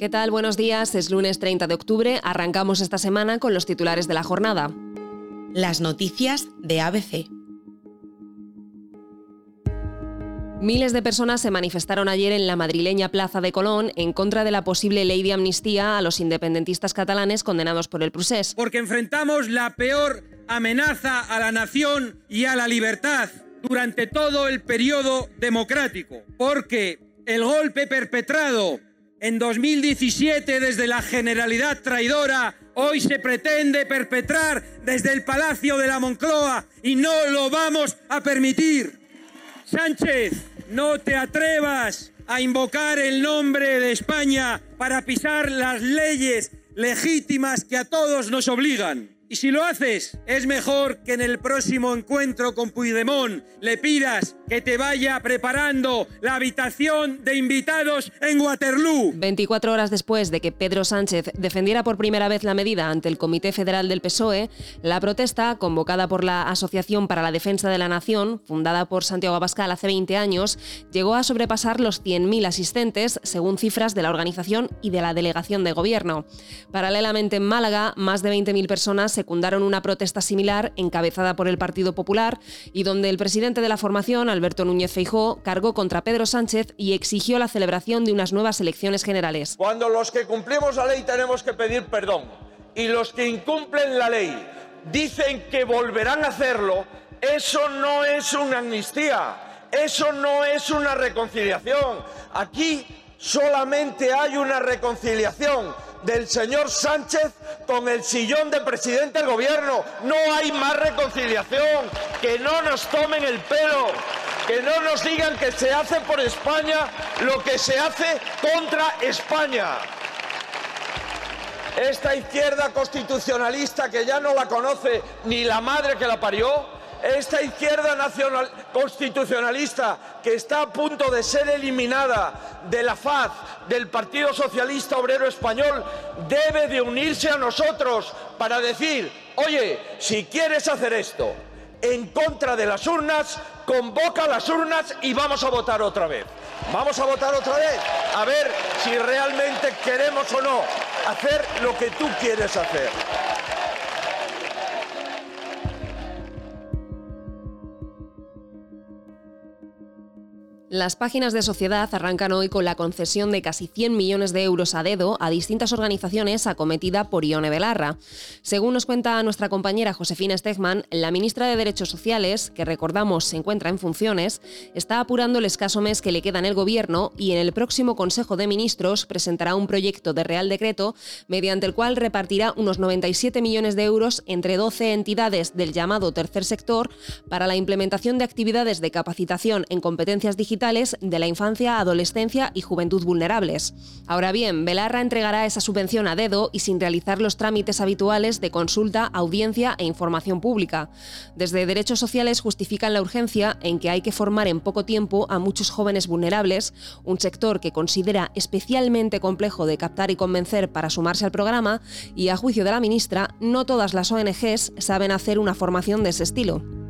¿Qué tal? Buenos días. Es lunes 30 de octubre. Arrancamos esta semana con los titulares de la jornada. Las noticias de ABC. Miles de personas se manifestaron ayer en la madrileña Plaza de Colón en contra de la posible ley de amnistía a los independentistas catalanes condenados por el procés. Porque enfrentamos la peor amenaza a la nación y a la libertad durante todo el periodo democrático. Porque el golpe perpetrado en 2017 desde la Generalidad traidora hoy se pretende perpetrar desde el Palacio de la Moncloa y no lo vamos a permitir. Sánchez, no te atrevas a invocar el nombre de España para pisar las leyes legítimas que a todos nos obligan. Y si lo haces, es mejor que en el próximo encuentro con Puigdemont le pidas que te vaya preparando la habitación de invitados en Waterloo. 24 horas después de que Pedro Sánchez defendiera por primera vez la medida ante el Comité Federal del PSOE, la protesta, convocada por la Asociación para la Defensa de la Nación, fundada por Santiago Abascal hace 20 años, llegó a sobrepasar los 100.000 asistentes, según cifras de la organización y de la delegación de gobierno. Paralelamente en Málaga, más de 20.000 personas secundaron una protesta similar encabezada por el Partido Popular y donde el presidente de la formación, Alberto Núñez Feijó, cargó contra Pedro Sánchez y exigió la celebración de unas nuevas elecciones generales. Cuando los que cumplimos la ley tenemos que pedir perdón y los que incumplen la ley dicen que volverán a hacerlo, eso no es una amnistía, eso no es una reconciliación. Aquí solamente hay una reconciliación del señor Sánchez con el sillón de presidente del gobierno. No hay más reconciliación. Que no nos tomen el pelo. Que no nos digan que se hace por España lo que se hace contra España. Esta izquierda constitucionalista que ya no la conoce ni la madre que la parió, esta izquierda nacional, constitucionalista que está a punto de ser eliminada de la faz del Partido Socialista Obrero Español debe de unirse a nosotros para decir, oye, si quieres hacer esto en contra de las urnas, convoca las urnas y vamos a votar otra vez. Vamos a votar otra vez, a ver si realmente queremos o no hacer lo que tú quieres hacer. Las páginas de sociedad arrancan hoy con la concesión de casi 100 millones de euros a dedo a distintas organizaciones acometida por Ione Belarra. Según nos cuenta nuestra compañera Josefina Stegman, la ministra de Derechos Sociales, que recordamos se encuentra en funciones, está apurando el escaso mes que le queda en el gobierno y en el próximo Consejo de Ministros presentará un proyecto de Real Decreto mediante el cual repartirá unos 97 millones de euros entre 12 entidades del llamado tercer sector para la implementación de actividades de capacitación en competencias digitales de la infancia, adolescencia y juventud vulnerables. Ahora bien, Belarra entregará esa subvención a dedo y sin realizar los trámites habituales de consulta, audiencia e información pública. Desde Derechos Sociales justifican la urgencia en que hay que formar en poco tiempo a muchos jóvenes vulnerables, un sector que considera especialmente complejo de captar y convencer para sumarse al programa y, a juicio de la ministra, no todas las ONGs saben hacer una formación de ese estilo.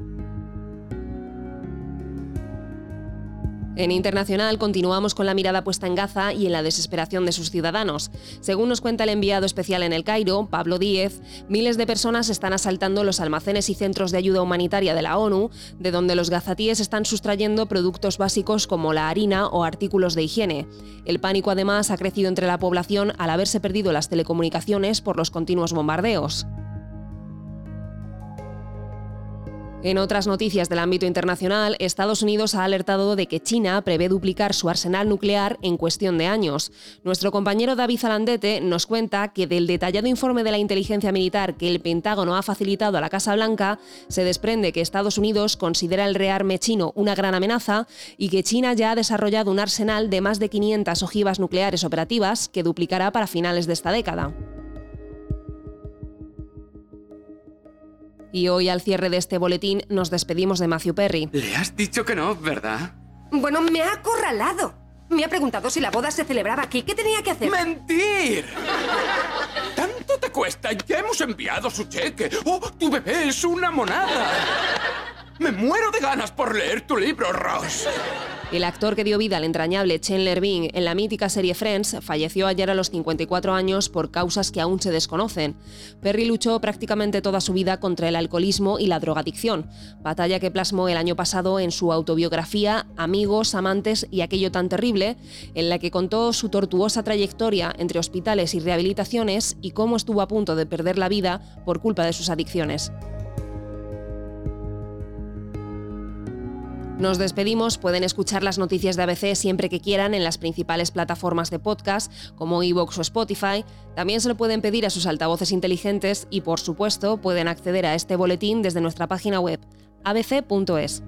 En internacional continuamos con la mirada puesta en Gaza y en la desesperación de sus ciudadanos. Según nos cuenta el enviado especial en el Cairo, Pablo Díez, miles de personas están asaltando los almacenes y centros de ayuda humanitaria de la ONU, de donde los gazatíes están sustrayendo productos básicos como la harina o artículos de higiene. El pánico además ha crecido entre la población al haberse perdido las telecomunicaciones por los continuos bombardeos. En otras noticias del ámbito internacional, Estados Unidos ha alertado de que China prevé duplicar su arsenal nuclear en cuestión de años. Nuestro compañero David Zalandete nos cuenta que del detallado informe de la inteligencia militar que el Pentágono ha facilitado a la Casa Blanca, se desprende que Estados Unidos considera el rearme chino una gran amenaza y que China ya ha desarrollado un arsenal de más de 500 ojivas nucleares operativas que duplicará para finales de esta década. Y hoy, al cierre de este boletín, nos despedimos de Matthew Perry. Le has dicho que no, ¿verdad? Bueno, me ha acorralado. Me ha preguntado si la boda se celebraba aquí. ¿Qué tenía que hacer? ¡Mentir! ¿Tanto te cuesta? Ya hemos enviado su cheque. ¡Oh, tu bebé es una monada! Me muero de ganas por leer tu libro, Ross. El actor que dio vida al entrañable Chandler Bing en la mítica serie Friends falleció ayer a los 54 años por causas que aún se desconocen. Perry luchó prácticamente toda su vida contra el alcoholismo y la drogadicción, batalla que plasmó el año pasado en su autobiografía Amigos, Amantes y aquello tan terrible, en la que contó su tortuosa trayectoria entre hospitales y rehabilitaciones y cómo estuvo a punto de perder la vida por culpa de sus adicciones. Nos despedimos, pueden escuchar las noticias de ABC siempre que quieran en las principales plataformas de podcast como iVoox o Spotify. También se lo pueden pedir a sus altavoces inteligentes y por supuesto pueden acceder a este boletín desde nuestra página web abc.es.